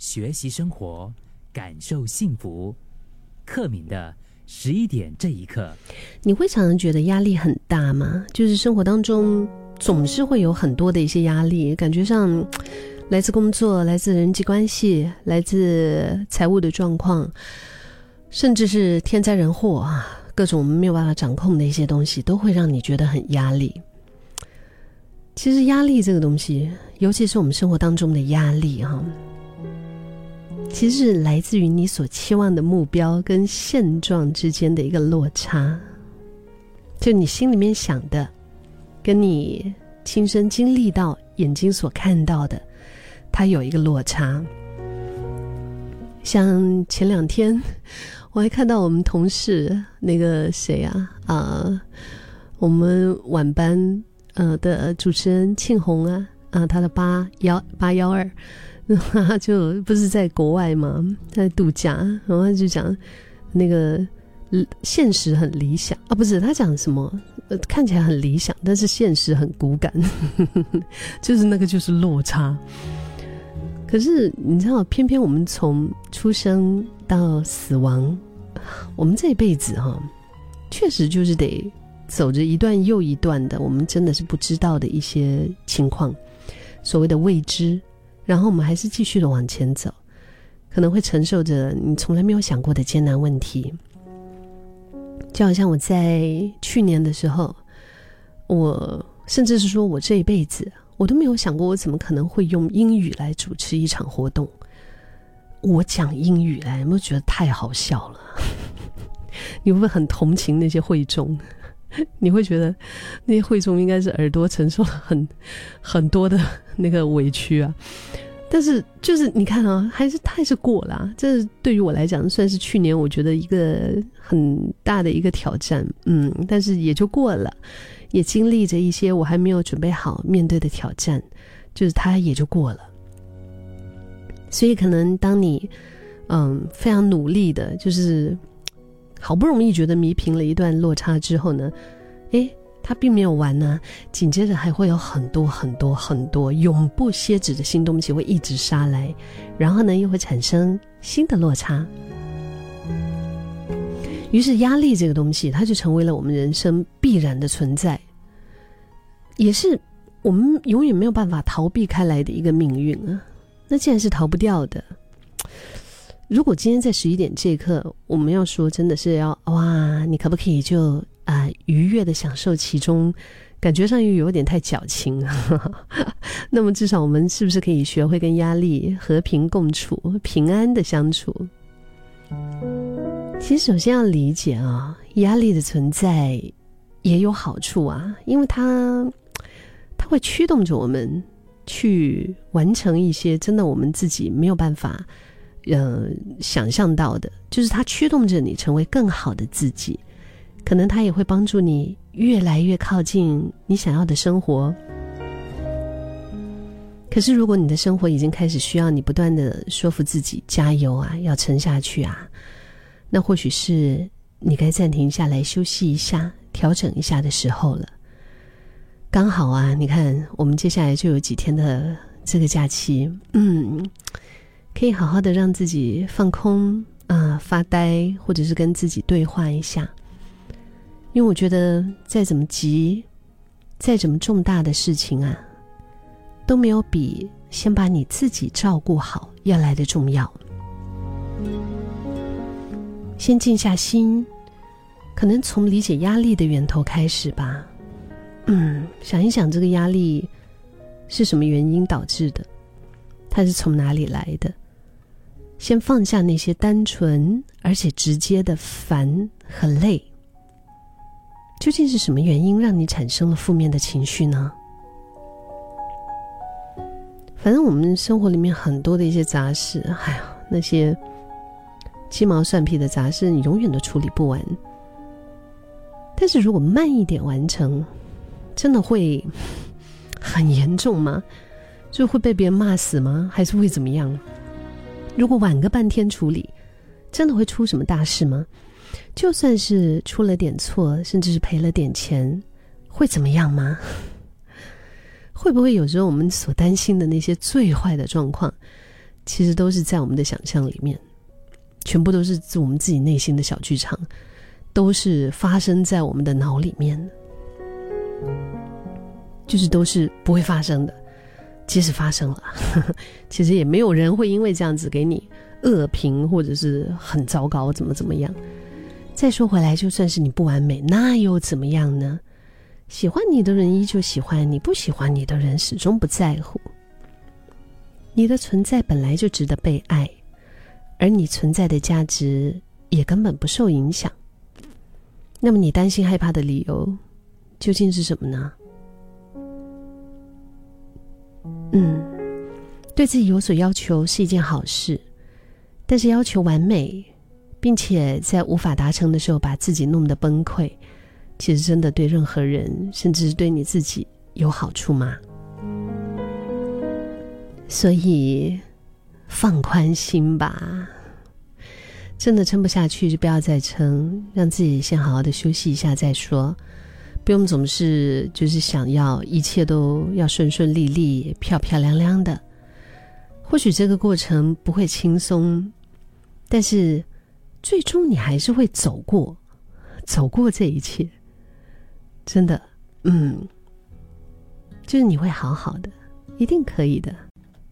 学习生活，感受幸福。克敏的十一点这一刻，你会常常觉得压力很大吗？就是生活当中总是会有很多的一些压力，感觉上 来自工作、来自人际关系、来自财务的状况，甚至是天灾人祸啊，各种没有办法掌控的一些东西，都会让你觉得很压力。其实压力这个东西，尤其是我们生活当中的压力哈，其实是来自于你所期望的目标跟现状之间的一个落差。就你心里面想的，跟你亲身经历到、眼睛所看到的，它有一个落差。像前两天，我还看到我们同事那个谁啊啊，我们晚班。呃的主持人庆红啊啊，他的八幺八幺二，就不是在国外嘛，在度假，然后就讲那个现实很理想啊，不是他讲什么，看起来很理想，但是现实很骨感，就是那个就是落差。可是你知道，偏偏我们从出生到死亡，我们这一辈子哈，确实就是得。走着一段又一段的，我们真的是不知道的一些情况，所谓的未知，然后我们还是继续的往前走，可能会承受着你从来没有想过的艰难问题。就好像我在去年的时候，我甚至是说我这一辈子，我都没有想过我怎么可能会用英语来主持一场活动。我讲英语来，有没有觉得太好笑了？你会不会很同情那些会众？你会觉得那些会众应该是耳朵承受了很 很多的那个委屈啊，但是就是你看啊，还是还是过了。这对于我来讲，算是去年我觉得一个很大的一个挑战，嗯，但是也就过了，也经历着一些我还没有准备好面对的挑战，就是它也就过了。所以可能当你嗯非常努力的，就是。好不容易觉得弥平了一段落差之后呢，诶，它并没有完呢。紧接着还会有很多很多很多永不歇止的新东西会一直杀来，然后呢又会产生新的落差。于是压力这个东西，它就成为了我们人生必然的存在，也是我们永远没有办法逃避开来的一个命运啊。那既然是逃不掉的。如果今天在十一点这一刻，我们要说真的是要哇，你可不可以就啊愉悦的享受其中？感觉上又有点太矫情。那么至少我们是不是可以学会跟压力和平共处、平安的相处？其实首先要理解啊，压力的存在也有好处啊，因为它它会驱动着我们去完成一些真的我们自己没有办法。呃，想象到的，就是它驱动着你成为更好的自己，可能它也会帮助你越来越靠近你想要的生活。可是，如果你的生活已经开始需要你不断的说服自己加油啊，要撑下去啊，那或许是你该暂停下来休息一下、调整一下的时候了。刚好啊，你看，我们接下来就有几天的这个假期，嗯。可以好好的让自己放空啊，发呆，或者是跟自己对话一下。因为我觉得，再怎么急，再怎么重大的事情啊，都没有比先把你自己照顾好要来的重要。先静下心，可能从理解压力的源头开始吧。嗯，想一想这个压力是什么原因导致的，它是从哪里来的？先放下那些单纯而且直接的烦和累。究竟是什么原因让你产生了负面的情绪呢？反正我们生活里面很多的一些杂事，哎呀，那些鸡毛蒜皮的杂事，你永远都处理不完。但是如果慢一点完成，真的会很严重吗？就会被别人骂死吗？还是会怎么样？如果晚个半天处理，真的会出什么大事吗？就算是出了点错，甚至是赔了点钱，会怎么样吗？会不会有时候我们所担心的那些最坏的状况，其实都是在我们的想象里面，全部都是我们自己内心的小剧场，都是发生在我们的脑里面，就是都是不会发生的。即使发生了，其实也没有人会因为这样子给你恶评或者是很糟糕，怎么怎么样。再说回来，就算是你不完美，那又怎么样呢？喜欢你的人依旧喜欢你，不喜欢你的人始终不在乎。你的存在本来就值得被爱，而你存在的价值也根本不受影响。那么你担心害怕的理由究竟是什么呢？嗯，对自己有所要求是一件好事，但是要求完美，并且在无法达成的时候把自己弄得崩溃，其实真的对任何人，甚至是对你自己有好处吗？所以放宽心吧，真的撑不下去就不要再撑，让自己先好好的休息一下再说。不用总是就是想要一切都要顺顺利利、漂漂亮亮的。或许这个过程不会轻松，但是最终你还是会走过，走过这一切。真的，嗯，就是你会好好的，一定可以的。